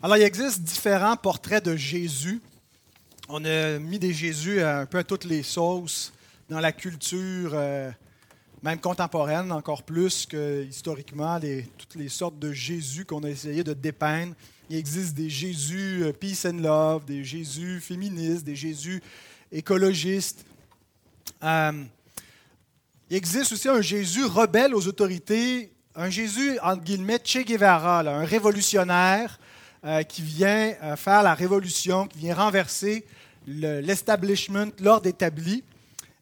Alors, il existe différents portraits de Jésus. On a mis des Jésus un peu à toutes les sauces dans la culture, euh, même contemporaine, encore plus que historiquement, toutes les sortes de Jésus qu'on a essayé de dépeindre. Il existe des Jésus euh, peace and love, des Jésus féministes, des Jésus écologistes. Euh, il existe aussi un Jésus rebelle aux autorités, un Jésus, entre guillemets, Che Guevara, un révolutionnaire euh, qui vient euh, faire la révolution, qui vient renverser l'establishment, l'ordre établi.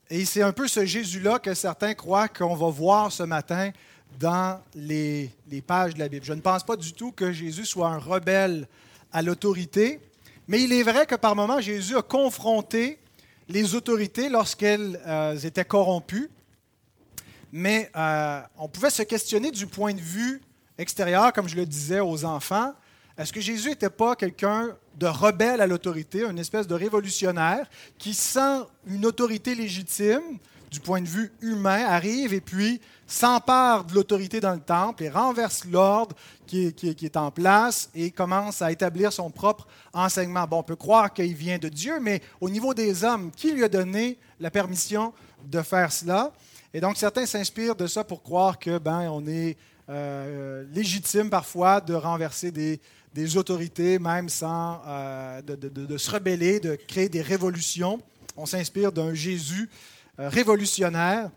Et c'est un peu ce Jésus-là que certains croient qu'on va voir ce matin dans les, les, pages de la Bible. Je ne pense pas du tout que Jésus soit un rebelle à l'autorité, mais il est vrai que par moments, Jésus a confronté les autorités lorsqu'elles euh, étaient corrompues. Mais on pouvait se questionner du point de vue extérieur, comme je le disais aux enfants, est-ce que Jésus n'était pas quelqu'un de rebelle à l'autorité, une espèce de révolutionnaire qui, sans une autorité légitime, du point de vue humain, arrive et puis s'empare de l'autorité dans le temple et renverse l'ordre qui, est en place et commence à établir son propre enseignement? Bon, on peut croire qu'il vient de Dieu, mais au niveau des hommes, qui lui a donné la permission de faire cela? Et donc, certains s'inspirent de ça pour croire que ben, on est euh, légitime parfois de renverser des, des autorités, même sans euh, de, se rebeller, de créer des révolutions. On s'inspire d'un Jésus euh, révolutionnaire.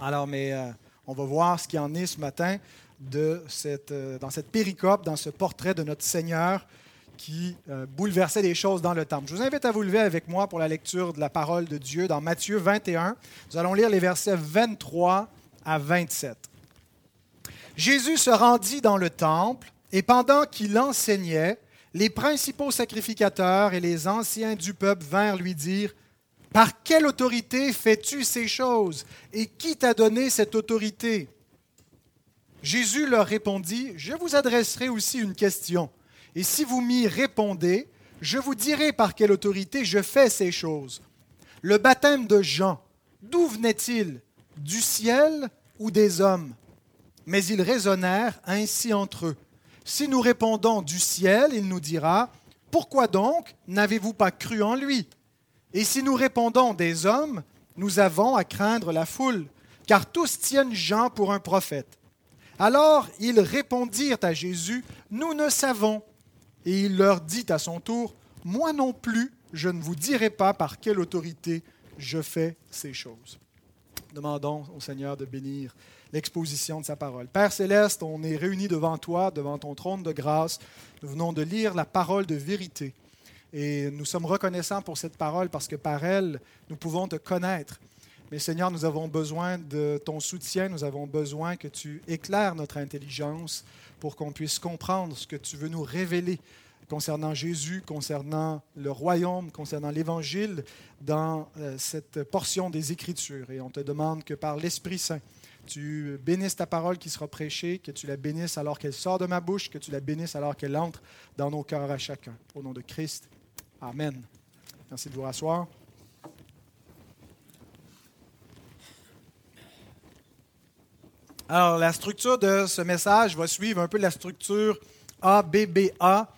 Alors, mais euh, on va voir ce qu'il en est ce matin de cette, dans cette péricope, dans ce portrait de notre Seigneur qui bouleversait les choses dans le temple. Je vous invite à vous lever avec moi pour la lecture de la parole de Dieu dans Matthieu 21. Nous allons lire les versets 23 à 27. Jésus se rendit dans le temple et pendant qu'il enseignait, les principaux sacrificateurs et les anciens du peuple vinrent lui dire, Par quelle autorité fais-tu ces choses Et qui t'a donné cette autorité? Jésus leur répondit, Je vous adresserai aussi une question, et si vous m'y répondez, je vous dirai par quelle autorité je fais ces choses. Le baptême de Jean, d'où venait-il? Du ciel ou des hommes? Mais ils raisonnèrent ainsi entre eux. Si nous répondons du ciel, il nous dira, Pourquoi donc n'avez-vous pas cru en lui? Et si nous répondons des hommes, nous avons à craindre la foule, car tous tiennent Jean pour un prophète. Alors ils répondirent à Jésus, Nous ne savons. Et il leur dit à son tour, Moi non plus, je ne vous dirai pas par quelle autorité je fais ces choses. Demandons au Seigneur de bénir l'exposition de sa parole. Père céleste, on est réunis devant toi, devant ton trône de grâce. Nous venons de lire la parole de vérité. Et nous sommes reconnaissants pour cette parole parce que par elle, nous pouvons te connaître. Mais Seigneur, nous avons besoin de ton soutien, nous avons besoin que tu éclaires notre intelligence pour qu'on puisse comprendre ce que tu veux nous révéler concernant Jésus, concernant le royaume, concernant l'Évangile dans euh, cette portion des Écritures. Et on te demande que par l'Esprit Saint, tu bénisses ta parole qui sera prêchée, que tu la bénisses alors qu'elle sort de ma bouche, que tu la bénisses alors qu'elle entre dans nos cœurs à chacun. Au nom de Christ. Amen. Merci de vous rasseoir. Alors, la structure de ce message va suivre un peu la structure ABBA,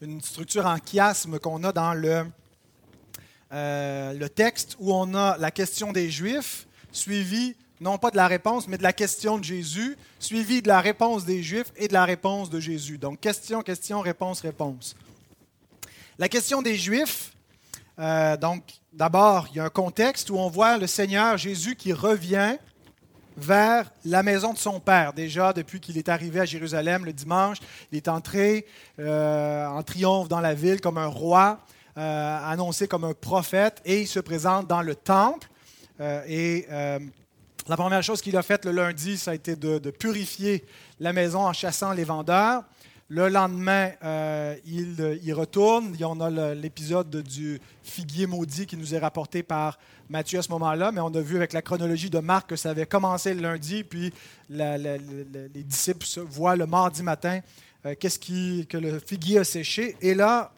une structure en chiasme qu'on a dans le, euh, le texte où on a la question des Juifs, suivie non pas de la réponse, mais de la question de Jésus, suivie de la réponse des Juifs et de la réponse de Jésus. Donc question, question, réponse, réponse. La question des Juifs, euh, donc d'abord, il y a un contexte où on voit le Seigneur Jésus qui revient vers la maison de son Père. Déjà, depuis qu'il est arrivé à Jérusalem le dimanche, il est entré euh, en triomphe dans la ville comme un roi, euh, annoncé comme un prophète, et il se présente dans le temple. et la première chose qu'il a faite le lundi, ça a été de, purifier la maison en chassant les vendeurs. Le lendemain, euh, il, retourne. On a l'épisode du figuier maudit qui nous est rapporté par Matthieu à ce moment-là, mais on a vu avec la chronologie de Marc que ça avait commencé le lundi, puis les disciples voient le mardi matin euh, qu'est-ce qui, que le figuier a séché? Et là,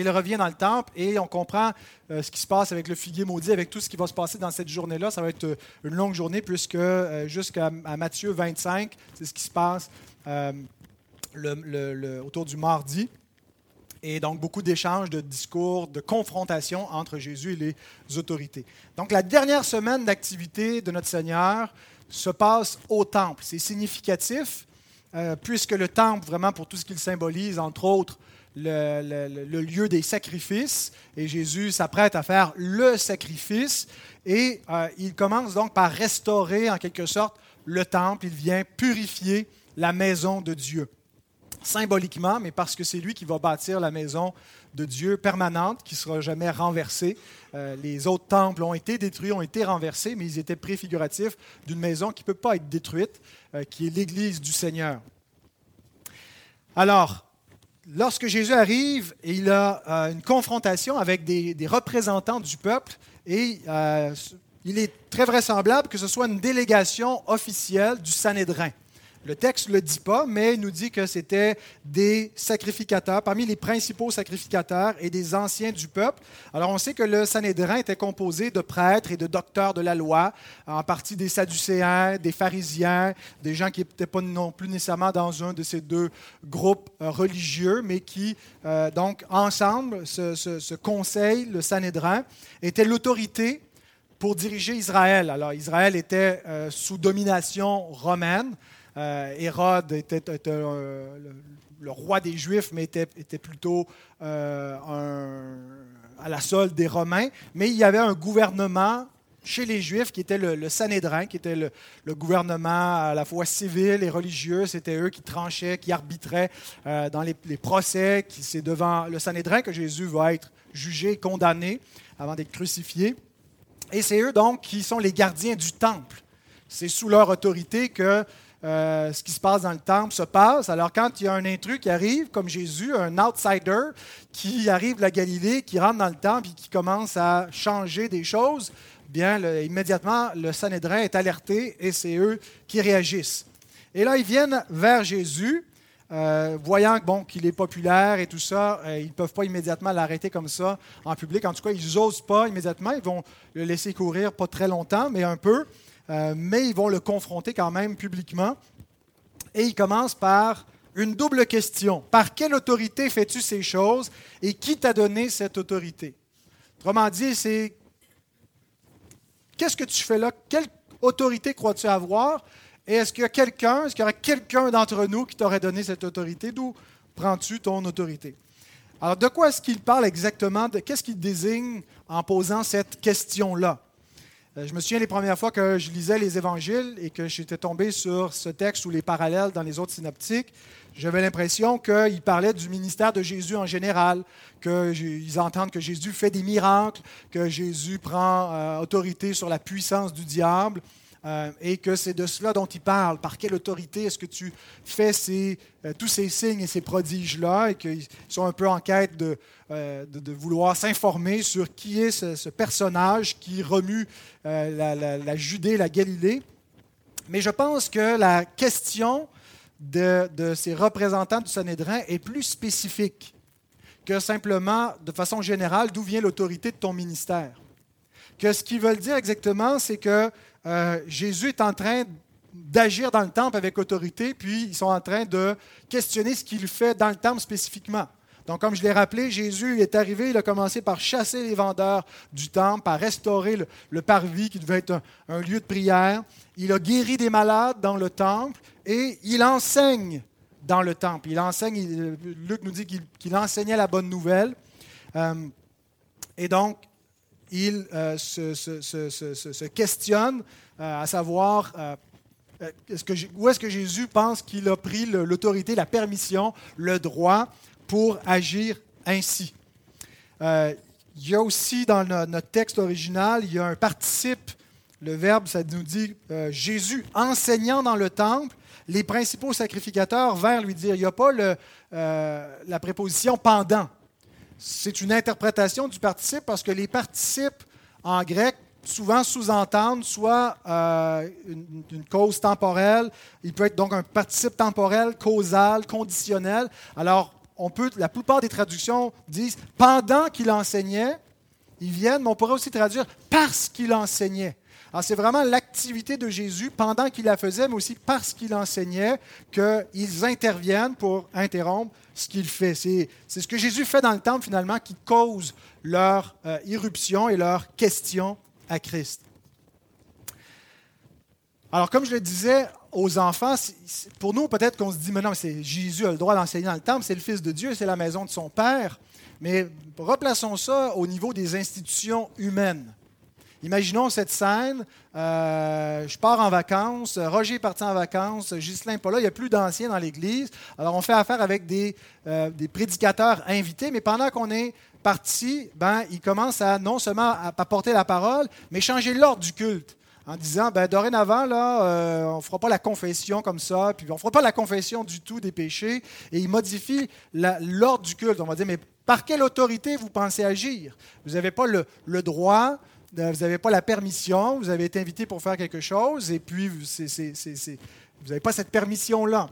il revient dans le temple et on comprend euh, ce qui se passe avec le figuier maudit, avec tout ce qui va se passer dans cette journée-là. Ça va être euh, une longue journée puisque euh, jusqu'à Matthieu 25, c'est ce qui se passe autour du mardi. Et donc beaucoup d'échanges, de discours, de confrontations entre Jésus et les autorités. Donc la dernière semaine d'activité de notre Seigneur se passe au temple. C'est significatif euh, puisque le temple, vraiment pour tout ce qu'il symbolise, entre autres, le, lieu des sacrifices, et Jésus s'apprête à faire le sacrifice, et euh, il commence donc par restaurer en quelque sorte le temple, il vient purifier la maison de Dieu. Symboliquement, mais parce que c'est lui qui va bâtir la maison de Dieu permanente qui ne sera jamais renversée. Euh, les autres temples ont été détruits, ont été renversés, mais ils étaient préfiguratifs d'une maison qui ne peut pas être détruite, euh, qui est l'Église du Seigneur. Alors, lorsque Jésus arrive, il a euh, une confrontation avec des, représentants du peuple et euh, il est très vraisemblable que ce soit une délégation officielle du Sanhédrin. Le texte ne le dit pas, mais il nous dit que c'était des sacrificateurs, parmi les principaux sacrificateurs et des anciens du peuple. Alors on sait que le Sanhédrin était composé de prêtres et de docteurs de la loi, en partie des Sadducéens, des pharisiens, des gens qui n'étaient pas non plus nécessairement dans un de ces deux groupes euh, religieux, mais qui, euh, donc, ensemble, ce, conseil, le Sanhédrin, était l'autorité pour diriger Israël. Alors Israël était euh, sous domination romaine. Euh, Hérode était, euh, le, roi des Juifs, mais était, plutôt euh, à la solde des Romains. Mais il y avait un gouvernement chez les Juifs qui était le, Sanhédrin, qui était le, gouvernement à la fois civil et religieux. C'était eux qui tranchaient, qui arbitraient dans les, les procès. C'est devant le Sanhédrin que Jésus va être jugé, condamné avant d'être crucifié. Et c'est eux donc qui sont les gardiens du temple. C'est sous leur autorité que euh, ce qui se passe dans le temple se passe. Alors quand il y a un intrus qui arrive, comme Jésus, un outsider qui arrive de la Galilée, qui rentre dans le temple et qui commence à changer des choses, bien immédiatement le Sanhédrin est alerté et c'est eux qui réagissent. Et là, ils viennent vers Jésus. Euh, voyant bon, qu'il est populaire et tout ça, euh, ils ne peuvent pas immédiatement l'arrêter comme ça en public. En tout cas, ils n'osent pas immédiatement. Ils vont le laisser courir pas très longtemps, mais un peu. Euh, mais ils vont le confronter quand même publiquement. Et il commence par une double question. Par quelle autorité fais-tu ces choses et qui t'a donné cette autorité? Autrement dit, c'est qu'est-ce que tu fais là? Quelle autorité crois-tu avoir? Et est-ce qu'il y a quelqu'un, est-ce qu'il y aurait quelqu'un d'entre nous qui t'aurait donné cette autorité? D'où prends-tu ton autorité? Alors, de quoi est-ce qu'il parle exactement? qu'est-ce qu'il désigne en posant cette question-là? Euh, je me souviens les premières fois que je lisais les évangiles et que j'étais tombé sur ce texte ou les parallèles dans les autres synoptiques, j'avais l'impression qu'ils parlaient du ministère de Jésus en général, qu'ils entendent que Jésus fait des miracles, que Jésus prend euh, autorité sur la puissance du diable. Euh, et que c'est de cela dont il parle. Par quelle autorité est-ce que tu fais ces, euh, tous ces signes et ces prodiges-là, et qu'ils sont un peu en quête de, euh, de, vouloir s'informer sur qui est ce, personnage qui remue la, la, Judée, la Galilée. Mais je pense que la question de, de ces représentants du Sanhédrin est plus spécifique que simplement, de façon générale, d'où vient l'autorité de ton ministère. Que ce qu'ils veulent dire exactement, c'est que euh, Jésus est en train d'agir dans le temple avec autorité, puis ils sont en train de questionner ce qu'il fait dans le temple spécifiquement. Donc, comme je l'ai rappelé, Jésus est arrivé, il a commencé par chasser les vendeurs du temple, par restaurer le, parvis qui devait être un, lieu de prière. Il a guéri des malades dans le temple et il enseigne dans le temple. Il enseigne, Luc nous dit qu'il enseignait la bonne nouvelle. Euh, et donc, il euh, se, questionne euh, à savoir euh, où est-ce que Jésus pense qu'il a pris l'autorité, la permission, le droit pour agir ainsi? il y a aussi dans notre texte original, il y a un participe. Le verbe, ça nous dit Jésus enseignant dans le temple, les principaux sacrificateurs vinrent lui dire. Il n'y a pas la préposition pendant c'est une interprétation du participe parce que les participes en grec souvent sous-entendent soit euh, une, cause temporelle, il peut être donc un participe temporel, causal, conditionnel. Alors, on peut, la plupart des traductions disent pendant qu'il enseignait, ils viennent, mais on pourrait aussi traduire parce qu'il enseignait. C'est vraiment l'activité de Jésus pendant qu'il la faisait, mais aussi parce qu'il enseignait, qu'ils interviennent pour interrompre ce qu'il fait. C'est, ce que Jésus fait dans le temple finalement qui cause leur euh, irruption et leur question à Christ. Alors comme je le disais aux enfants, pour nous peut-être qu'on se dit, mais non, c'est Jésus a le droit d'enseigner dans le temple, c'est le Fils de Dieu, c'est la maison de son Père. Mais replaçons ça au niveau des institutions humaines. Imaginons cette scène, euh, je pars en vacances, Roger est parti en vacances, Ghislain pas là, il n'y a plus d'anciens dans l'Église. Alors on fait affaire avec des, euh, prédicateurs invités, mais pendant qu'on est parti, ben, ils commencent à non seulement à porter la parole, mais changer l'ordre du culte en disant ben, dorénavant, là, euh, on ne fera pas la confession comme ça, puis on ne fera pas la confession du tout des péchés. Et il modifie l'ordre du culte. On va dire mais par quelle autorité vous pensez agir? Vous n'avez pas le, droit, euh, vous n'avez pas la permission, vous avez été invité pour faire quelque chose, et puis vous n'avez pas cette permission-là.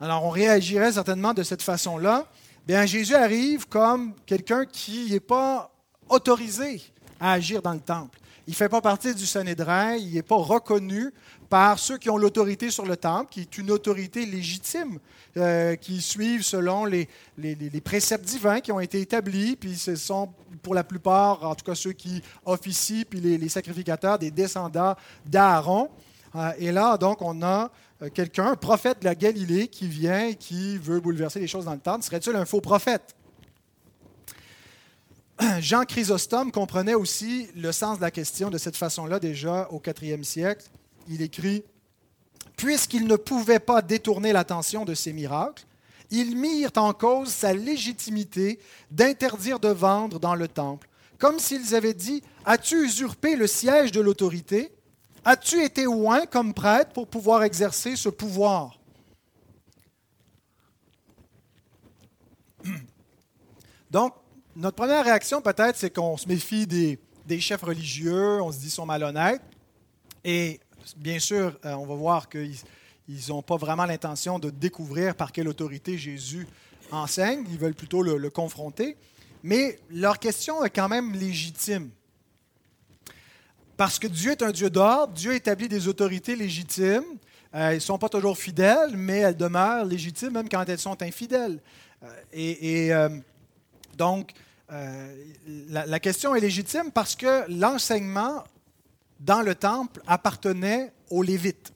Alors on réagirait certainement de cette façon-là. Bien, Jésus arrive comme quelqu'un qui n'est pas autorisé à agir dans le temple. Il ne fait pas partie du Sanhédrin, il n'est pas reconnu par ceux qui ont l'autorité sur le temple, qui est une autorité légitime, euh, qui suivent selon les, les, préceptes divins qui ont été établis, puis ce sont pour la plupart, en tout cas ceux qui officient, puis les, sacrificateurs, des descendants d'Aaron. Euh, et là, donc, on a euh, quelqu'un, un prophète de la Galilée, qui vient et qui veut bouleverser les choses dans le temple. Serait-il un faux prophète? Jean Chrysostome comprenait aussi le sens de la question de cette façon-là déjà au IVe siècle. Il écrit Puisqu'ils ne pouvaient pas détourner l'attention de ces miracles, ils mirent en cause sa légitimité d'interdire de vendre dans le temple, comme s'ils avaient dit As-tu usurpé le siège de l'autorité? As-tu été loin comme prêtre pour pouvoir exercer ce pouvoir? Donc, notre première réaction, peut-être, c'est qu'on se méfie des, chefs religieux, on se dit qu'ils sont malhonnêtes. Et bien sûr, euh, on va voir qu'ils n'ont pas vraiment l'intention de découvrir par quelle autorité Jésus enseigne. Ils veulent plutôt le, confronter. Mais leur question est quand même légitime. Parce que Dieu est un Dieu d'ordre, Dieu établit des autorités légitimes. Euh, elles ne sont pas toujours fidèles, mais elles demeurent légitimes même quand elles sont infidèles. Euh, et, donc, euh, la, question est légitime parce que l'enseignement dans le temple appartenait aux Lévites.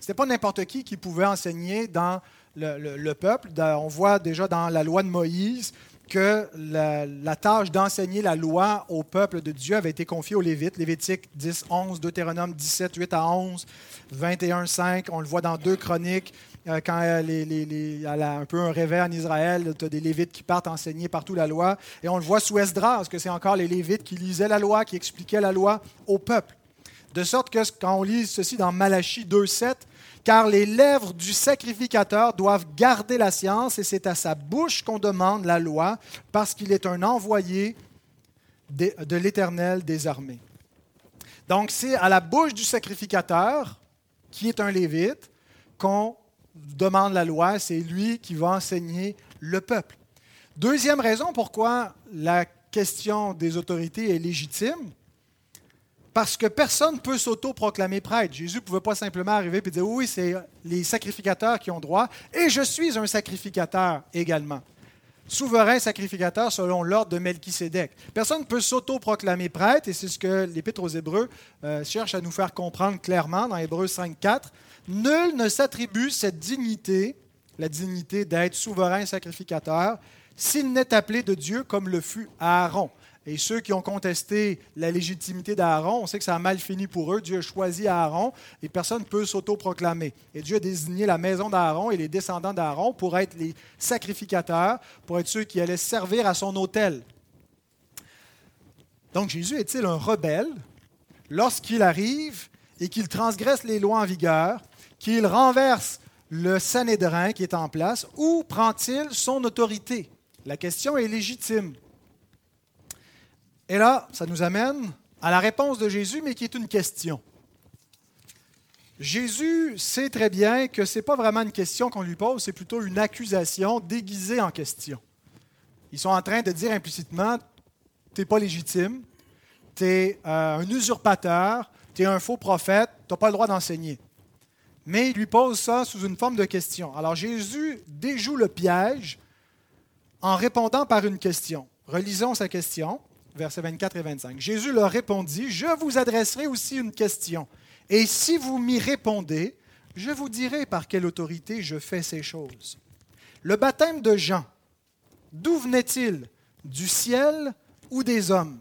Ce n'était pas n'importe qui qui pouvait enseigner dans le, peuple. On voit déjà dans la loi de Moïse que la, tâche d'enseigner la loi au peuple de Dieu avait été confiée aux Lévites. Lévitique 10, 11, Deutéronome 17, 8 à 11, 21, 5. On le voit dans deux chroniques. Euh, quand elle, les, a un peu un réveil en Israël, tu as des Lévites qui partent enseigner partout la loi. Et on le voit sous Esdras, que c'est encore les Lévites qui lisaient la loi, qui expliquaient la loi au peuple. De sorte que quand on lit ceci dans Malachie 2.7, car les lèvres du sacrificateur doivent garder la science, et c'est à sa bouche qu'on demande la loi, parce qu'il est un envoyé de l'Éternel des armées. Donc c'est à la bouche du sacrificateur, qui est un lévite, qu'on demande la loi, c'est lui qui va enseigner le peuple. Deuxième raison pourquoi la question des autorités est légitime, parce que personne ne peut s'auto-proclamer prêtre. Jésus ne pouvait pas simplement arriver et dire oui, c'est les sacrificateurs qui ont droit, et je suis un sacrificateur également. Souverain sacrificateur selon l'ordre de Melchisédek. Personne ne peut s'auto-proclamer prêtre, et c'est ce que l'Épître aux Hébreux euh, cherche à nous faire comprendre clairement dans Hébreux 5.4. Nul ne s'attribue cette dignité, la dignité d'être souverain sacrificateur, s'il n'est appelé de Dieu comme le fut Aaron. Et ceux qui ont contesté la légitimité d'Aaron, on sait que ça a mal fini pour eux. Dieu a choisi Aaron et personne ne peut s'auto-proclamer. Et Dieu a désigné la maison d'Aaron et les descendants d'Aaron pour être les sacrificateurs, pour être ceux qui allaient servir à son autel. Donc Jésus est-il un rebelle lorsqu'il arrive et qu'il transgresse les lois en vigueur qu'il renverse le Sanhédrin qui est en place, ou prend-il son autorité? La question est légitime. Et là, ça nous amène à la réponse de Jésus, mais qui est une question. Jésus sait très bien que ce n'est pas vraiment une question qu'on lui pose, c'est plutôt une accusation déguisée en question. Ils sont en train de dire implicitement, tu n'es pas légitime, tu es euh, un usurpateur, tu es un faux prophète, tu n'as pas le droit d'enseigner. Mais il lui pose ça sous une forme de question. Alors Jésus déjoue le piège en répondant par une question. Relisons sa question, versets 24 et 25. Jésus leur répondit, Je vous adresserai aussi une question. Et si vous m'y répondez, je vous dirai par quelle autorité je fais ces choses. Le baptême de Jean, d'où venait-il? Du ciel ou des hommes?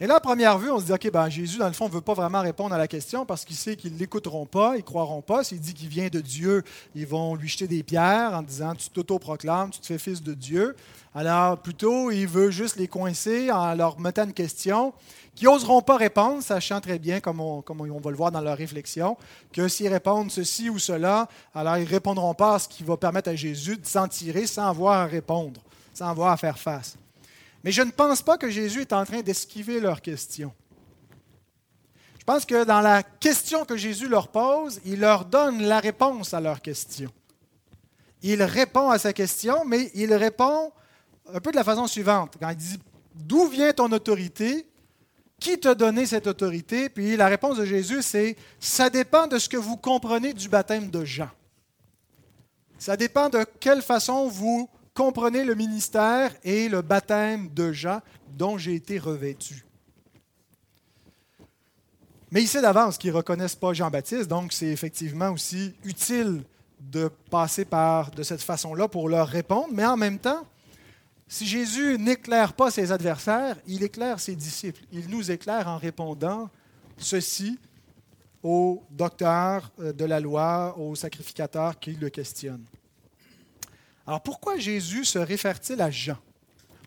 Et là, première vue, on se dit, OK, ben, Jésus, dans le fond, ne veut pas vraiment répondre à la question parce qu'il sait qu'ils ne l'écouteront pas, ils ne croiront pas. S'il dit qu'il vient de Dieu, ils vont lui jeter des pierres en disant, tu t'auto-proclames, tu te fais fils de Dieu. Alors, plutôt, il veut juste les coincer en leur mettant une question qui n'oseront pas répondre, sachant très bien, comme on, comme on va le voir dans leur réflexion, que s'ils répondent ceci ou cela, alors ils ne répondront pas à ce qui va permettre à Jésus de s'en tirer sans avoir à répondre, sans avoir à faire face. Mais je ne pense pas que Jésus est en train d'esquiver leurs questions. Je pense que dans la question que Jésus leur pose, il leur donne la réponse à leurs questions. Il répond à sa question, mais il répond un peu de la façon suivante. Quand il dit D'où vient ton autorité? Qui t'a donné cette autorité? Puis la réponse de Jésus, c'est Ça dépend de ce que vous comprenez du baptême de Jean. Ça dépend de quelle façon vous comprenez le ministère et le baptême de Jean dont j'ai été revêtu. Mais il sait d'avance qu'ils ne reconnaissent pas Jean-Baptiste, donc c'est effectivement aussi utile de passer par de cette façon-là pour leur répondre, mais en même temps, si Jésus n'éclaire pas ses adversaires, il éclaire ses disciples. Il nous éclaire en répondant ceci aux docteurs euh, de la loi, aux sacrificateurs qui le questionnent. Alors pourquoi Jésus se réfère-t-il à Jean?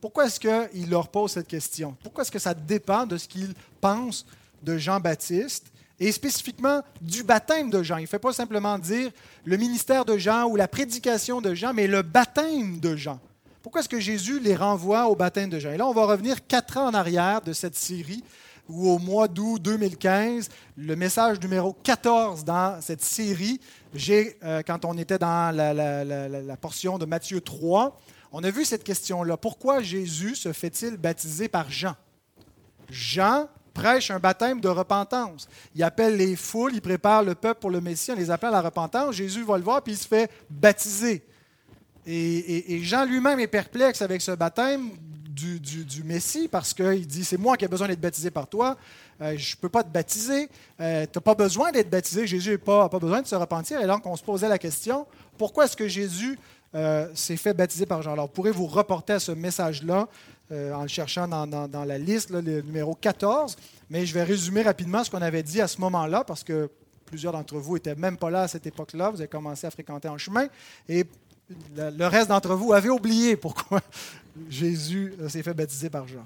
Pourquoi est-ce qu'il leur pose cette question? Pourquoi est-ce que ça dépend de ce qu'il pense de Jean-Baptiste et spécifiquement du baptême de Jean? Il ne fait pas simplement dire le ministère de Jean ou la prédication de Jean, mais le baptême de Jean. Pourquoi est-ce que Jésus les renvoie au baptême de Jean? Et là, on va revenir quatre ans en arrière de cette série où au mois d'août 2015, le message numéro 14 dans cette série, j'ai, euh, quand on était dans la, portion de Matthieu 3, on a vu cette question-là. Pourquoi Jésus se fait-il baptiser par Jean? Jean prêche un baptême de repentance. Il appelle les foules, il prépare le peuple pour le Messie, on les appelle à la repentance. Jésus va le voir, puis il se fait baptiser. et Jean lui-même est perplexe avec ce baptême du, Messie parce qu'il dit C'est moi qui ai besoin d'être baptisé par toi. Euh, je ne peux pas te baptiser. Euh, tu n'as pas besoin d'être baptisé. Jésus n'a pas, besoin de se repentir. Et donc, on se posait la question pourquoi est-ce que Jésus euh, s'est fait baptiser par Jean? Alors, pourrez vous reporter à ce message-là en le cherchant dans, la liste, le numéro 14. Mais je vais résumer rapidement ce qu'on avait dit à ce moment-là parce que plusieurs d'entre vous n'étaient même pas là à cette époque-là. Vous avez commencé à fréquenter en chemin. Et le reste d'entre vous avait oublié pourquoi Jésus euh, s'est fait baptiser par Jean.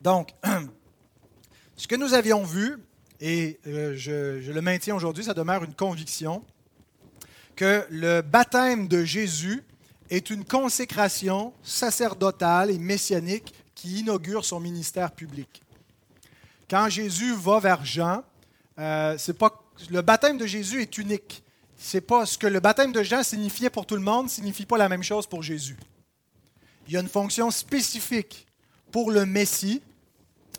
Donc, ce que nous avions vu, et euh, je, le maintiens aujourd'hui, ça demeure une conviction, que le baptême de Jésus est une consécration sacerdotale et messianique qui inaugure son ministère public. Quand Jésus va vers Jean, euh, c'est pas, le baptême de Jésus est unique c'est pas ce que le baptême de Jean signifiait pour tout le monde, signifie pas la même chose pour Jésus. Il y a une fonction spécifique pour le Messie,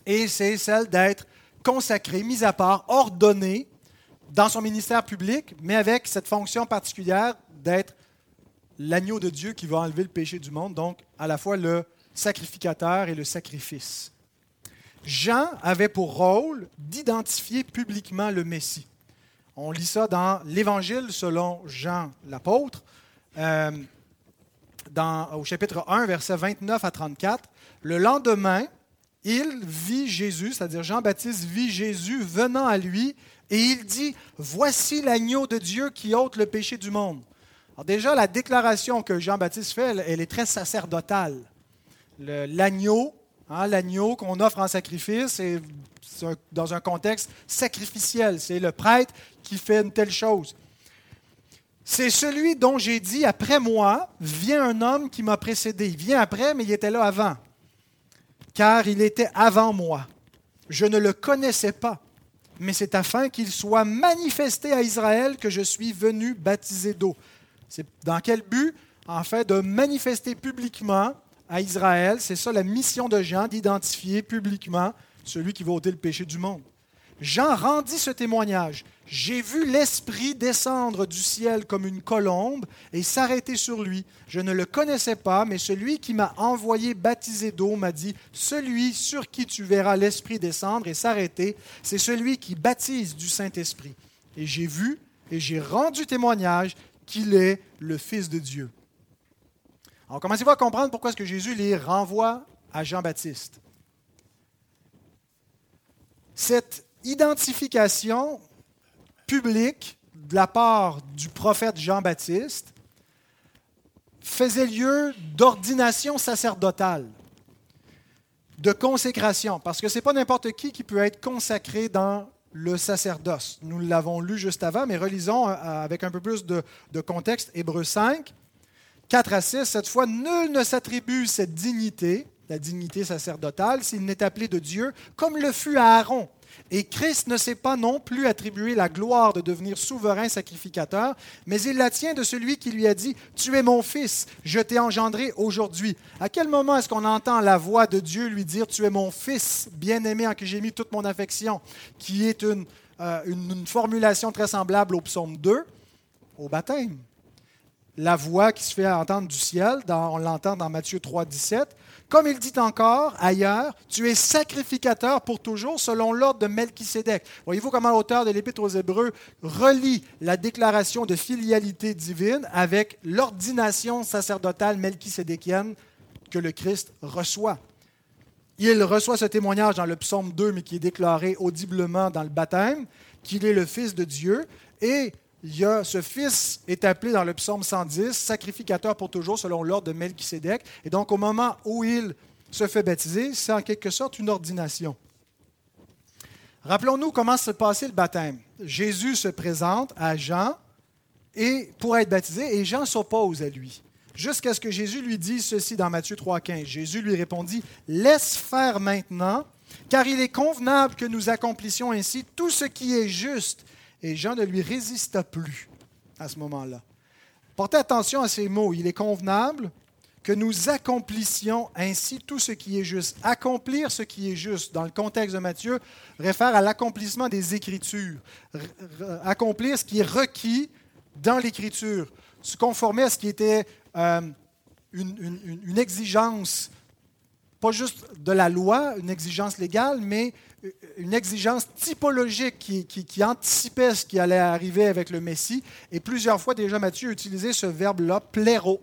et c'est celle d'être consacré, mis à part, ordonné dans son ministère public, mais avec cette fonction particulière d'être l'agneau de Dieu qui va enlever le péché du monde, donc à la fois le sacrificateur et le sacrifice. Jean avait pour rôle d'identifier publiquement le Messie. On lit ça dans l'Évangile selon Jean l'apôtre, euh, au chapitre 1, versets 29 à 34. Le lendemain, il vit Jésus, c'est-à-dire Jean-Baptiste vit Jésus venant à lui, et il dit, Voici l'agneau de Dieu qui ôte le péché du monde. Alors déjà, la déclaration que Jean-Baptiste fait, elle, est très sacerdotale. L'agneau, hein, l'agneau qu'on offre en sacrifice, et dans un contexte sacrificiel. C'est le prêtre qui fait une telle chose. C'est celui dont j'ai dit, après moi, vient un homme qui m'a précédé. Il vient après, mais il était là avant, car il était avant moi. Je ne le connaissais pas, mais c'est afin qu'il soit manifesté à Israël que je suis venu baptiser d'eau. C'est dans quel but? En fait, de manifester publiquement à Israël. C'est ça la mission de Jean, d'identifier publiquement celui qui va ôter le péché du monde. Jean rendit ce témoignage. J'ai vu l'Esprit descendre du ciel comme une colombe et s'arrêter sur lui. Je ne le connaissais pas, mais celui qui m'a envoyé baptiser d'eau m'a dit, Celui sur qui tu verras l'Esprit descendre et s'arrêter, c'est celui qui baptise du Saint-Esprit. Et j'ai vu et j'ai rendu témoignage qu'il est le Fils de Dieu. Alors commencez-vous à comprendre pourquoi est-ce que Jésus les renvoie à Jean-Baptiste. Cette identification publique de la part du prophète Jean-Baptiste faisait lieu d'ordination sacerdotale, de consécration, parce que ce n'est pas n'importe qui qui peut être consacré dans le sacerdoce. Nous l'avons lu juste avant, mais relisons euh, avec un peu plus de, de contexte Hébreu 5, 4 à 6. Cette fois, nul ne s'attribue cette dignité, la dignité sacerdotale, s'il n'est appelé de Dieu, comme le fut Aaron. Et Christ ne s'est pas non plus attribué la gloire de devenir souverain sacrificateur, mais il la tient de celui qui lui a dit, Tu es mon fils, je t'ai engendré aujourd'hui. À quel moment est-ce qu'on entend la voix de Dieu lui dire, Tu es mon fils, bien-aimé en qui j'ai mis toute mon affection, qui est une, euh, formulation très semblable au psaume 2, au baptême la voix qui se fait entendre du ciel, on l'entend dans Matthieu 3, 17. Comme il dit encore ailleurs, tu es sacrificateur pour toujours selon l'ordre de Melchisédek. Voyez-vous comment l'auteur de l'Épître aux Hébreux relie la déclaration de filialité divine avec l'ordination sacerdotale melchisédékienne que le Christ reçoit. Il reçoit ce témoignage dans le psaume 2, mais qui est déclaré audiblement dans le baptême, qu'il est le Fils de Dieu, et il y a, ce fils est appelé dans le psaume 110 sacrificateur pour toujours selon l'ordre de Melchisédek. Et donc, au moment où il se fait baptiser, c'est en quelque sorte une ordination. Rappelons-nous comment se passait le baptême. Jésus se présente à Jean et pour être baptisé et Jean s'oppose à lui. Jusqu'à ce que Jésus lui dise ceci dans Matthieu 3,15. Jésus lui répondit Laisse faire maintenant, car il est convenable que nous accomplissions ainsi tout ce qui est juste et Jean ne lui résista plus à ce moment-là. Portez attention à ces mots. Il est convenable que nous accomplissions ainsi tout ce qui est juste. Accomplir ce qui est juste, dans le contexte de Matthieu, réfère à l'accomplissement des Écritures. Accomplir ce qui est requis dans l'Écriture. Se conformer à ce qui était euh, une, une, exigence, pas juste de la loi, une exigence légale, mais une exigence typologique qui, anticipait ce qui allait arriver avec le Messie. Et plusieurs fois déjà, Matthieu a utilisé ce verbe-là, pléro,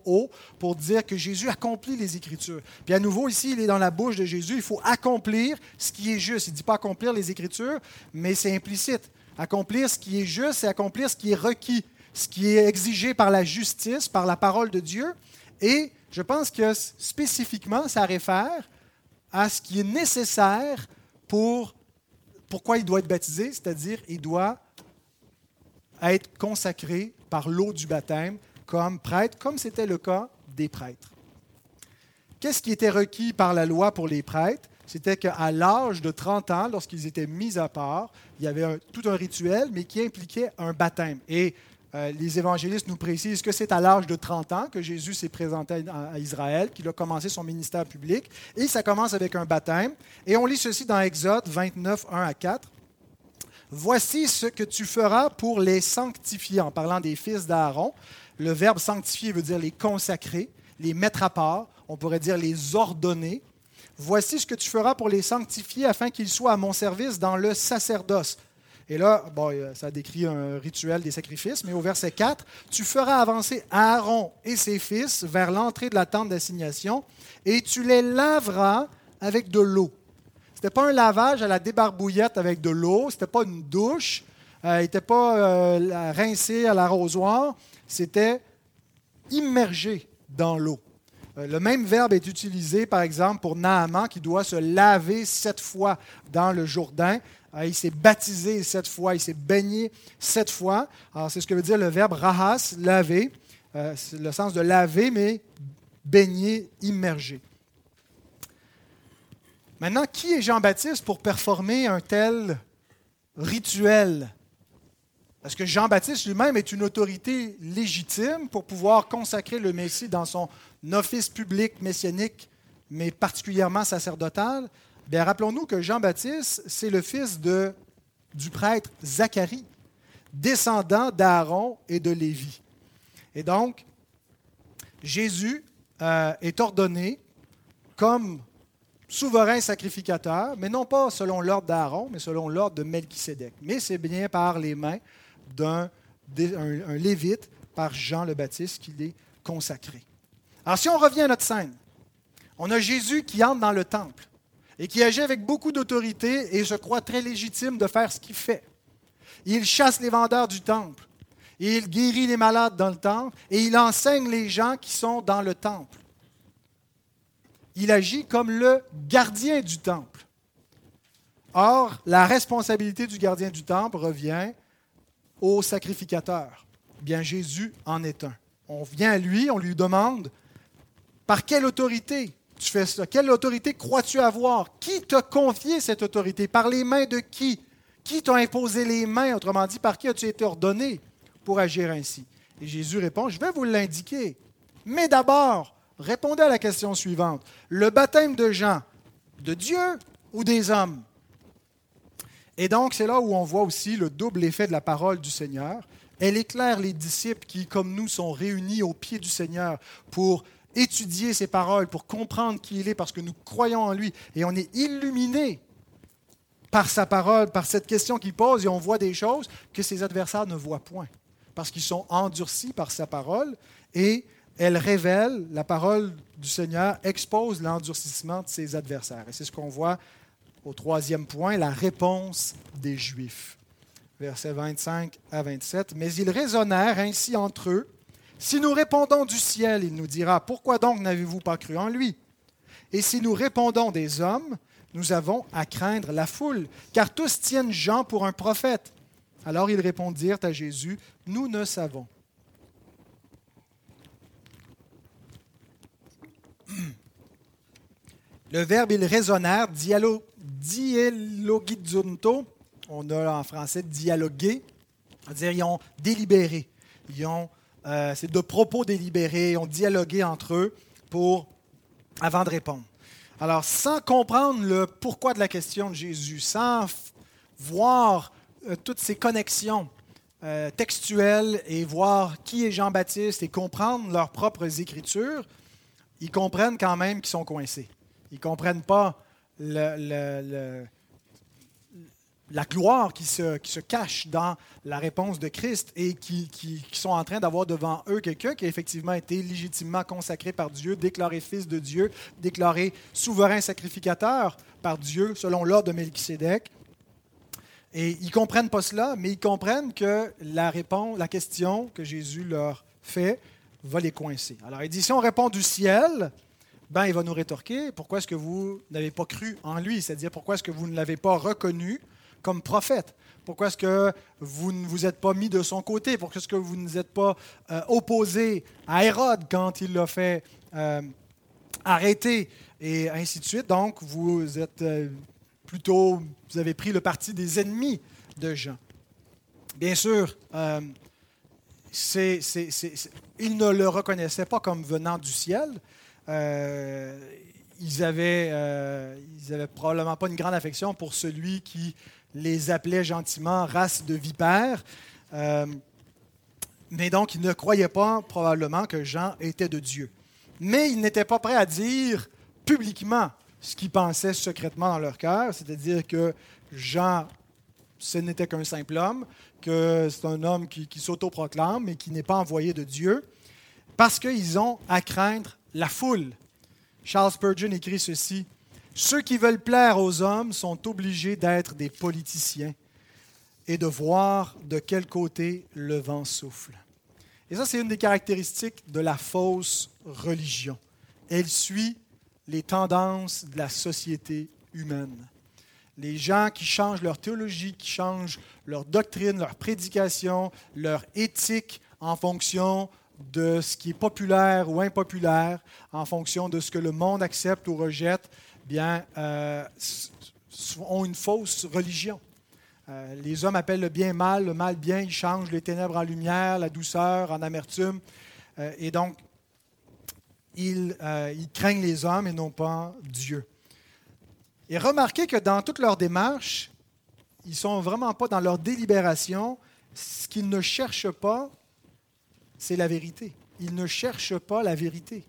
pour dire que Jésus accomplit les Écritures. Puis à nouveau, ici, il est dans la bouche de Jésus. Il faut accomplir ce qui est juste. Il ne dit pas accomplir les Écritures, mais c'est implicite. Accomplir ce qui est juste, c'est accomplir ce qui est requis, ce qui est exigé par la justice, par la parole de Dieu. Et je pense que spécifiquement, ça réfère à ce qui est nécessaire pour pourquoi il doit être baptisé, c'est-à-dire il doit être consacré par l'eau du baptême comme prêtre, comme c'était le cas des prêtres. Qu'est-ce qui était requis par la loi pour les prêtres? C'était qu'à l'âge de 30 ans, lorsqu'ils étaient mis à part, il y avait tout un rituel, mais qui impliquait un baptême. Et les évangélistes nous précisent que c'est à l'âge de 30 ans que Jésus s'est présenté à Israël, qu'il a commencé son ministère public, et ça commence avec un baptême. Et on lit ceci dans Exode 29, 1 à 4. Voici ce que tu feras pour les sanctifier, en parlant des fils d'Aaron. Le verbe sanctifier veut dire les consacrer, les mettre à part, on pourrait dire les ordonner. Voici ce que tu feras pour les sanctifier afin qu'ils soient à mon service dans le sacerdoce. Et là, bon, ça décrit un rituel des sacrifices, mais au verset 4, tu feras avancer Aaron et ses fils vers l'entrée de la tente d'assignation et tu les laveras avec de l'eau. Ce n'était pas un lavage à la débarbouillette avec de l'eau, ce n'était pas une douche, euh, n'était pas euh, rincé à l'arrosoir, c'était immergé dans l'eau. Euh, le même verbe est utilisé, par exemple, pour Naaman qui doit se laver sept fois dans le Jourdain. Euh, il s'est baptisé sept fois, il s'est baigné sept fois. Alors, c'est ce que veut dire le verbe rahas, laver. Euh, c'est le sens de laver, mais baigner, immerger. Maintenant, qui est Jean-Baptiste pour performer un tel rituel? Parce que Jean-Baptiste lui-même est une autorité légitime pour pouvoir consacrer le Messie dans son office public messianique mais particulièrement sacerdotale, bien rappelons-nous que Jean-Baptiste, c'est le fils du prêtre Zacharie, descendant d'Aaron et de Lévi. Et donc, Jésus euh, est ordonné comme souverain sacrificateur, mais non pas selon l'ordre d'Aaron, mais selon l'ordre de Melchisédek. Mais c'est bien par les mains d'un un, lévite, par Jean le Baptiste, qu'il est consacré. Alors si on revient à notre scène, on a Jésus qui entre dans le temple et qui agit avec beaucoup d'autorité et je crois très légitime de faire ce qu'il fait. Il chasse les vendeurs du temple, il guérit les malades dans le temple et il enseigne les gens qui sont dans le temple. Il agit comme le gardien du temple. Or, la responsabilité du gardien du temple revient au sacrificateur. Bien, Jésus en est un. On vient à lui, on lui demande par quelle autorité tu fais ça? Quelle autorité crois-tu avoir? Qui t'a confié cette autorité? Par les mains de qui? Qui t'a imposé les mains? Autrement dit, par qui as-tu été ordonné pour agir ainsi? Et Jésus répond Je vais vous l'indiquer. Mais d'abord, répondez à la question suivante. Le baptême de Jean, de Dieu ou des hommes? Et donc, c'est là où on voit aussi le double effet de la parole du Seigneur. Elle éclaire les disciples qui, comme nous, sont réunis au pied du Seigneur pour étudier ses paroles, pour comprendre qui il est, parce que nous croyons en lui et on est illuminé par sa parole, par cette question qu'il pose, et on voit des choses que ses adversaires ne voient point, parce qu'ils sont endurcis par sa parole, et elle révèle, la parole du Seigneur expose l'endurcissement de ses adversaires. Et c'est ce qu'on voit au troisième point, la réponse des Juifs. Versets 25 à 27. Mais ils raisonnèrent ainsi entre eux si nous répondons du ciel, il nous dira, pourquoi donc n'avez-vous pas cru en lui? Et si nous répondons des hommes, nous avons à craindre la foule, car tous tiennent Jean pour un prophète. Alors ils répondirent à Jésus, nous ne savons. Le verbe ils raisonnèrent, dialo, dialogizunto, on a en français dialoguer, c'est-à-dire ils ont délibéré, ils ont euh, c'est de propos délibérés, ont dialogué entre eux pour, avant de répondre. Alors, sans comprendre le pourquoi de la question de Jésus, sans voir euh, toutes ces connexions euh, textuelles et voir qui est Jean-Baptiste et comprendre leurs propres écritures, ils comprennent quand même qu'ils sont coincés. Ils ne comprennent pas la gloire qui se, cache dans la réponse de Christ et qui, qui, sont en train d'avoir devant eux quelqu'un qui a effectivement été légitimement consacré par Dieu, déclaré fils de Dieu, déclaré souverain sacrificateur par Dieu selon l'ordre de Melchisédek. Et ils ne comprennent pas cela, mais ils comprennent que la, réponse, la question que Jésus leur fait va les coincer. Alors il dit, si on répond du ciel, ben, il va nous rétorquer, pourquoi est-ce que vous n'avez pas cru en lui? C'est-à-dire, pourquoi est-ce que vous ne l'avez pas reconnu comme prophète? Pourquoi est-ce que vous ne vous êtes pas mis de son côté? Pourquoi est-ce que vous ne vous êtes pas euh, opposé à Hérode quand il l'a fait euh, arrêter? Et ainsi de suite? Donc, vous êtes euh, plutôt, vous avez pris le parti des ennemis de Jean. Bien sûr, c'est, ils ne le reconnaissaient pas comme venant du ciel. Ils n'avaient ils avaient probablement pas une grande affection pour celui qui les appelait gentiment race de vipères. Euh, mais donc, ils ne croyaient pas probablement que Jean était de Dieu. Mais ils n'étaient pas prêts à dire publiquement ce qu'ils pensaient secrètement dans leur cœur, c'est-à-dire que Jean, ce n'était qu'un simple homme, que c'est un homme qui, qui s'autoproclame mais qui n'est pas envoyé de Dieu, parce qu'ils ont à craindre la foule. Charles Spurgeon écrit ceci ceux qui veulent plaire aux hommes sont obligés d'être des politiciens et de voir de quel côté le vent souffle. Et ça, c'est une des caractéristiques de la fausse religion. Elle suit les tendances de la société humaine. Les gens qui changent leur théologie, qui changent leur doctrine, leur prédication, leur éthique en fonction de ce qui est populaire ou impopulaire, en fonction de ce que le monde accepte ou rejette, bien, euh, ont une fausse religion. Euh, les hommes appellent le bien mal, le mal bien, ils changent les ténèbres en lumière, la douceur en amertume. Euh, et donc, ils, ils craignent les hommes et non pas Dieu. Et remarquez que dans toute leur démarche, ils ne sont vraiment pas dans leur délibération. Ce qu'ils ne cherchent pas, c'est la vérité. Ils ne cherchent pas la vérité.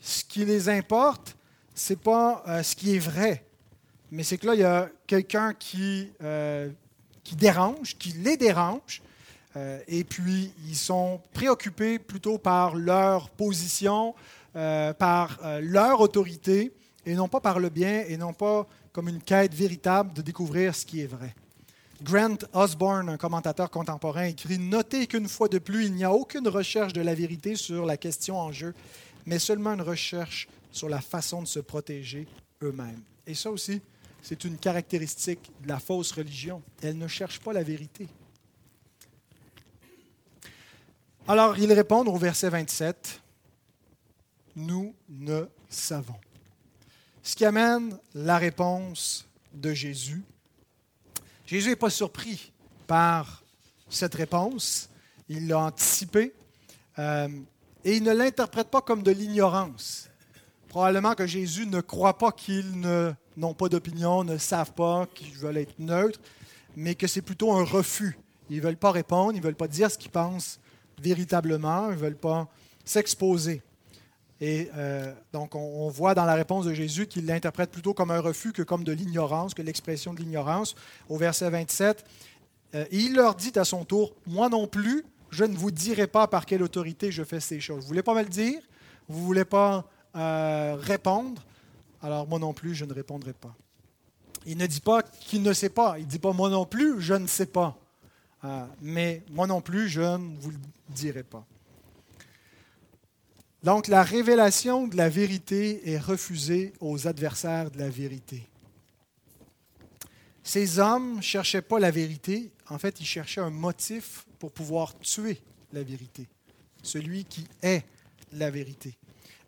Ce qui les importe, ce n'est pas euh, ce qui est vrai, mais c'est que là, il y a quelqu'un qui, euh, qui dérange, qui les dérange, euh, et puis ils sont préoccupés plutôt par leur position, par leur autorité, et non pas par le bien, et non pas comme une quête véritable de découvrir ce qui est vrai. Grant Osborne, un commentateur contemporain, écrit Notez qu'une fois de plus, il n'y a aucune recherche de la vérité sur la question en jeu, mais seulement une recherche sur la façon de se protéger eux-mêmes. Et ça aussi, c'est une caractéristique de la fausse religion. Elle ne cherche pas la vérité. Alors, ils répondent au verset 27, Nous ne savons. Ce qui amène la réponse de Jésus. Jésus n'est pas surpris par cette réponse. Il l'a anticipé. Euh, et il ne l'interprète pas comme de l'ignorance. Probablement que Jésus ne croit pas qu'ils n'ont pas d'opinion, ne savent pas, qu'ils veulent être neutres, mais que c'est plutôt un refus. Ils ne veulent pas répondre, ils ne veulent pas dire ce qu'ils pensent véritablement, ils ne veulent pas s'exposer. Et euh, donc, on, voit dans la réponse de Jésus qu'il l'interprète plutôt comme un refus que comme de l'ignorance, que l'expression de l'ignorance. Au verset 27, euh, il leur dit à son tour, Moi non plus, je ne vous dirai pas par quelle autorité je fais ces choses. Vous ne voulez pas me le dire? Vous ne voulez pas répondre, alors moi non plus, je ne répondrai pas. Il ne dit pas qu'il ne sait pas. Il ne dit pas moi non plus, je ne sais pas. Euh, mais moi non plus, je ne vous le dirai pas. Donc la révélation de la vérité est refusée aux adversaires de la vérité. Ces hommes ne cherchaient pas la vérité, en fait, ils cherchaient un motif pour pouvoir tuer la vérité, celui qui est la vérité.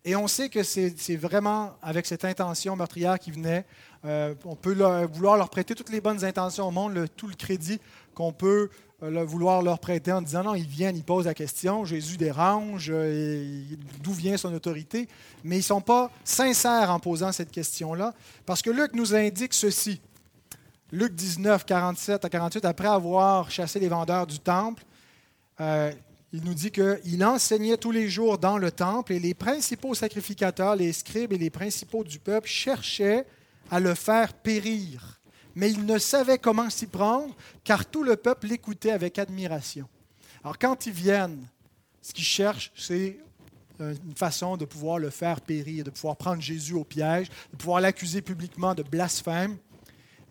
Et on sait que c'est vraiment avec cette intention meurtrière qui venait. Euh, on peut vouloir leur prêter toutes les bonnes intentions au monde, tout le crédit qu'on peut euh, vouloir leur prêter en disant non, ils viennent, ils posent la question, Jésus dérange, euh, d'où vient son autorité? Mais ils ne sont pas sincères en posant cette question-là, parce que Luc nous indique ceci. Luc 19, 47 à 48, après avoir chassé les vendeurs du temple, il nous dit qu'il enseignait tous les jours dans le temple et les principaux sacrificateurs, les scribes et les principaux du peuple cherchaient à le faire périr. Mais ils ne savaient comment s'y prendre car tout le peuple l'écoutait avec admiration. Alors quand ils viennent, ce qu'ils cherchent, c'est une façon de pouvoir le faire périr, de pouvoir prendre Jésus au piège, de pouvoir l'accuser publiquement de blasphème.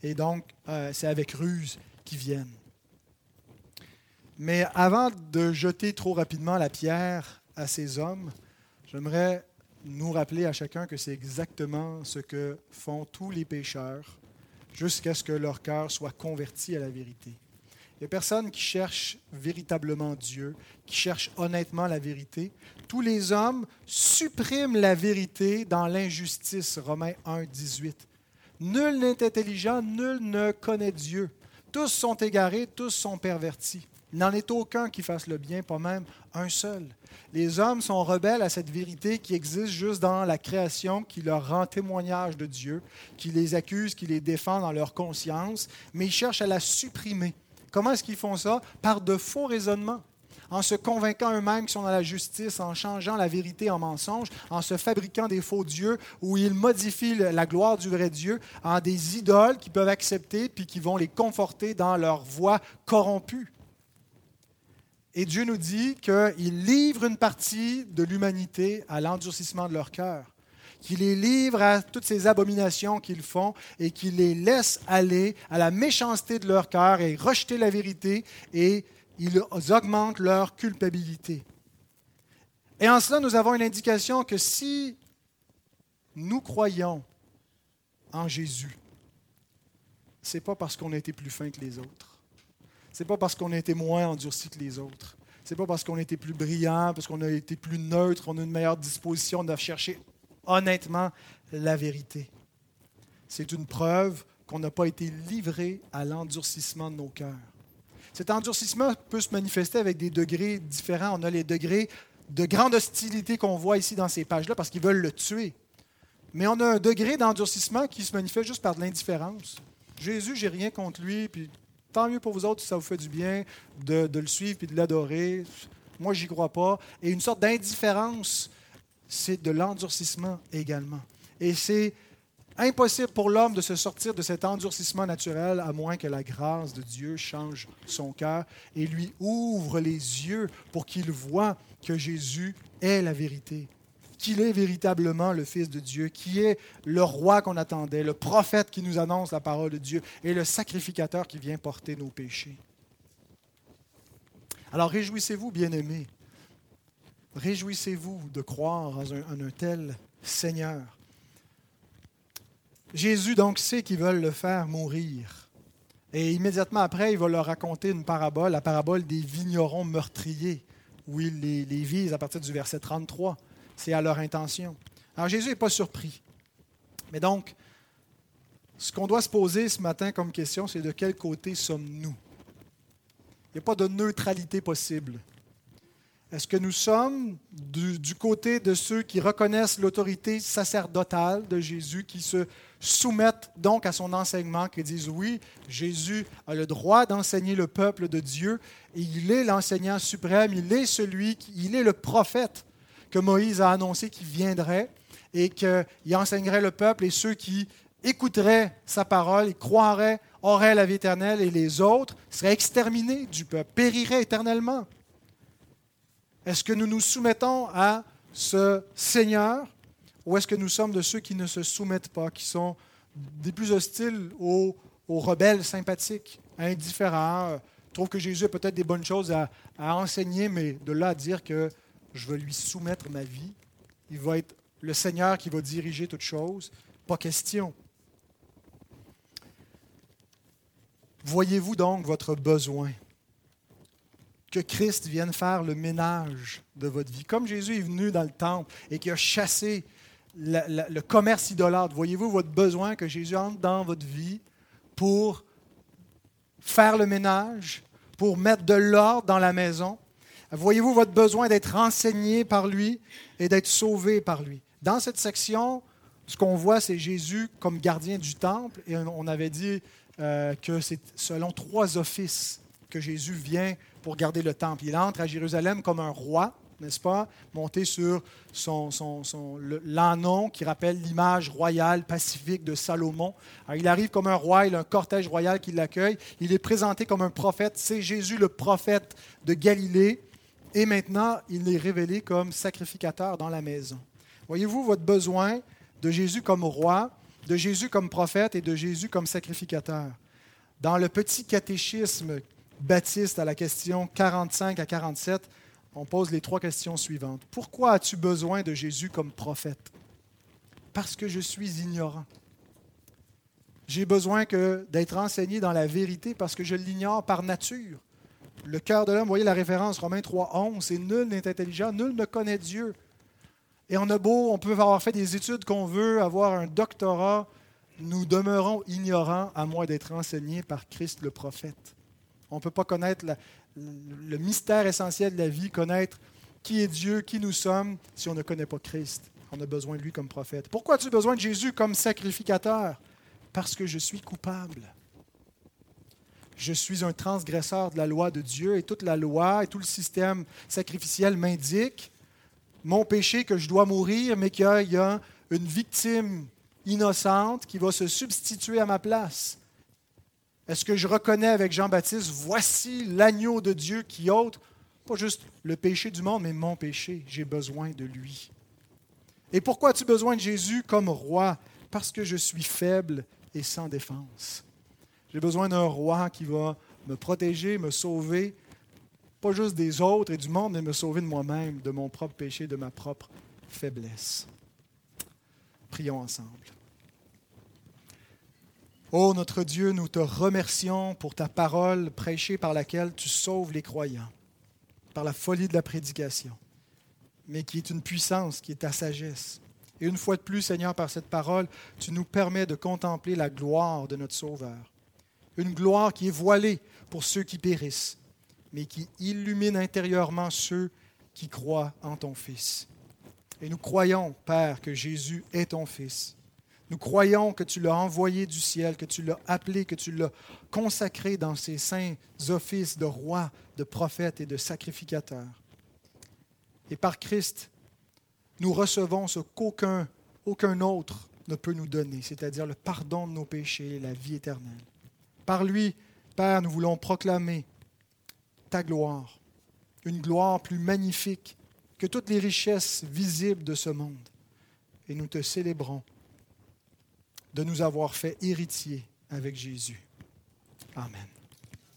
Et donc, euh, c'est avec ruse qu'ils viennent. Mais avant de jeter trop rapidement la pierre à ces hommes, j'aimerais nous rappeler à chacun que c'est exactement ce que font tous les pécheurs jusqu'à ce que leur cœur soit converti à la vérité. Il n'y a personne qui cherche véritablement Dieu, qui cherche honnêtement la vérité. Tous les hommes suppriment la vérité dans l'injustice. Romains 1, 18. Nul n'est intelligent, nul ne connaît Dieu. Tous sont égarés, tous sont pervertis. Il n'en est aucun qui fasse le bien, pas même un seul. Les hommes sont rebelles à cette vérité qui existe juste dans la création, qui leur rend témoignage de Dieu, qui les accuse, qui les défend dans leur conscience, mais ils cherchent à la supprimer. Comment est-ce qu'ils font ça? Par de faux raisonnements en se convainquant eux-mêmes qu'ils sont dans la justice, en changeant la vérité en mensonge, en se fabriquant des faux dieux, où ils modifient la gloire du vrai Dieu en des idoles qu'ils peuvent accepter, puis qui vont les conforter dans leur voie corrompue. Et Dieu nous dit qu'il livre une partie de l'humanité à l'endurcissement de leur cœur, qu'il les livre à toutes ces abominations qu'ils font et qu'il les laisse aller à la méchanceté de leur cœur et rejeter la vérité et ils augmentent leur culpabilité. Et en cela, nous avons une indication que si nous croyons en Jésus, ce n'est pas parce qu'on a été plus fin que les autres n'est pas parce qu'on a été moins endurci que les autres. Ce n'est pas parce qu'on a été plus brillant, parce qu'on a été plus neutre, qu'on a une meilleure disposition de chercher honnêtement la vérité. C'est une preuve qu'on n'a pas été livré à l'endurcissement de nos cœurs. Cet endurcissement peut se manifester avec des degrés différents. On a les degrés de grande hostilité qu'on voit ici dans ces pages-là parce qu'ils veulent le tuer. Mais on a un degré d'endurcissement qui se manifeste juste par de l'indifférence. Jésus, j'ai rien contre lui, puis tant mieux pour vous autres si ça vous fait du bien de, le suivre et de l'adorer. Moi, j'y crois pas. Et une sorte d'indifférence, c'est de l'endurcissement également. Et c'est impossible pour l'homme de se sortir de cet endurcissement naturel à moins que la grâce de Dieu change son cœur et lui ouvre les yeux pour qu'il voit que Jésus est la vérité, qu'il est véritablement le Fils de Dieu, qui est le roi qu'on attendait, le prophète qui nous annonce la parole de Dieu et le sacrificateur qui vient porter nos péchés. Alors réjouissez-vous, bien-aimés. Réjouissez-vous de croire en un, tel Seigneur. Jésus donc sait qu'ils veulent le faire mourir. Et immédiatement après, il va leur raconter une parabole, la parabole des vignerons meurtriers, où il les, les vise à partir du verset 33. C'est à leur intention. Alors Jésus n'est pas surpris. Mais donc, ce qu'on doit se poser ce matin comme question, c'est de quel côté sommes-nous? Il n'y a pas de neutralité possible. Est-ce que nous sommes du, côté de ceux qui reconnaissent l'autorité sacerdotale de Jésus, qui se soumettent donc à son enseignement, qui disent oui, Jésus a le droit d'enseigner le peuple de Dieu, et il est l'enseignant suprême, il est celui, qui, il est le prophète que Moïse a annoncé qu'il viendrait et qu'il enseignerait le peuple et ceux qui écouteraient sa parole et croiraient auraient la vie éternelle et les autres seraient exterminés du peuple, périraient éternellement. Est-ce que nous nous soumettons à ce Seigneur ou est-ce que nous sommes de ceux qui ne se soumettent pas, qui sont des plus hostiles aux, rebelles sympathiques, indifférents, trouvent que Jésus a peut-être des bonnes choses à enseigner, mais de là à dire que je vais lui soumettre ma vie. Il va être le Seigneur qui va diriger toutes choses. Pas question. Voyez-vous donc votre besoin? Que Christ vienne faire le ménage de votre vie. Comme Jésus est venu dans le temple et qui a chassé le commerce idolâtre, voyez-vous votre besoin que Jésus entre dans votre vie pour faire le ménage, pour mettre de l'ordre dans la maison, Voyez-vous votre besoin d'être enseigné par lui et d'être sauvé par lui? Dans cette section, ce qu'on voit, c'est Jésus comme gardien du temple. Et on avait dit euh, que c'est selon trois offices que Jésus vient pour garder le temple. Il entre à Jérusalem comme un roi, n'est-ce pas, monté sur son, son, son l'annon qui rappelle l'image royale pacifique de Salomon. il arrive comme un roi, il a un cortège royal qui l'accueille. Il est présenté comme un prophète. C'est Jésus le prophète de Galilée. Et maintenant, il est révélé comme sacrificateur dans la maison. Voyez-vous votre besoin de Jésus comme roi, de Jésus comme prophète et de Jésus comme sacrificateur? Dans le petit catéchisme baptiste à la question 45 à 47, on pose les trois questions suivantes. Pourquoi as-tu besoin de Jésus comme prophète? Parce que je suis ignorant. J'ai besoin d'être enseigné dans la vérité parce que je l'ignore par nature le cœur de l'homme, voyez la référence, Romains 3, 11, c'est nul n'est intelligent, nul ne connaît Dieu. Et on a beau, on peut avoir fait des études qu'on veut, avoir un doctorat, nous demeurons ignorants à moins d'être enseignés par Christ le prophète. On ne peut pas connaître le mystère essentiel de la vie, connaître qui est Dieu, qui nous sommes, si on ne connaît pas Christ. On a besoin de lui comme prophète. Pourquoi as-tu besoin de Jésus comme sacrificateur? Parce que je suis coupable je suis un transgresseur de la loi de Dieu et toute la loi et tout le système sacrificiel m'indique mon péché que je dois mourir, mais qu'il y a une victime innocente qui va se substituer à ma place. Est-ce que je reconnais avec Jean-Baptiste, voici l'agneau de Dieu qui ôte, pas juste le péché du monde, mais mon péché, j'ai besoin de lui. Et pourquoi as-tu besoin de Jésus comme roi? Parce que je suis faible et sans défense. J'ai besoin d'un roi qui va me protéger, me sauver, pas juste des autres et du monde, mais me sauver de moi-même, de mon propre péché, de ma propre faiblesse. Prions ensemble. Ô notre Dieu, nous te remercions pour ta parole prêchée par laquelle tu sauves les croyants, par la folie de la prédication, mais qui est une puissance, qui est ta sagesse. Et une fois de plus, Seigneur, par cette parole, tu nous permets de contempler la gloire de notre Sauveur une gloire qui est voilée pour ceux qui périssent, mais qui illumine intérieurement ceux qui croient en ton Fils. Et nous croyons, Père, que Jésus est ton Fils. Nous croyons que tu l'as envoyé du ciel, que tu l'as appelé, que tu l'as consacré dans ses saints offices de roi, de prophète et de sacrificateur. Et par Christ, nous recevons ce qu'aucun aucun autre ne peut nous donner, c'est-à-dire le pardon de nos péchés et la vie éternelle. Par lui, Père, nous voulons proclamer ta gloire, une gloire plus magnifique que toutes les richesses visibles de ce monde. Et nous te célébrons de nous avoir fait héritiers avec Jésus. Amen.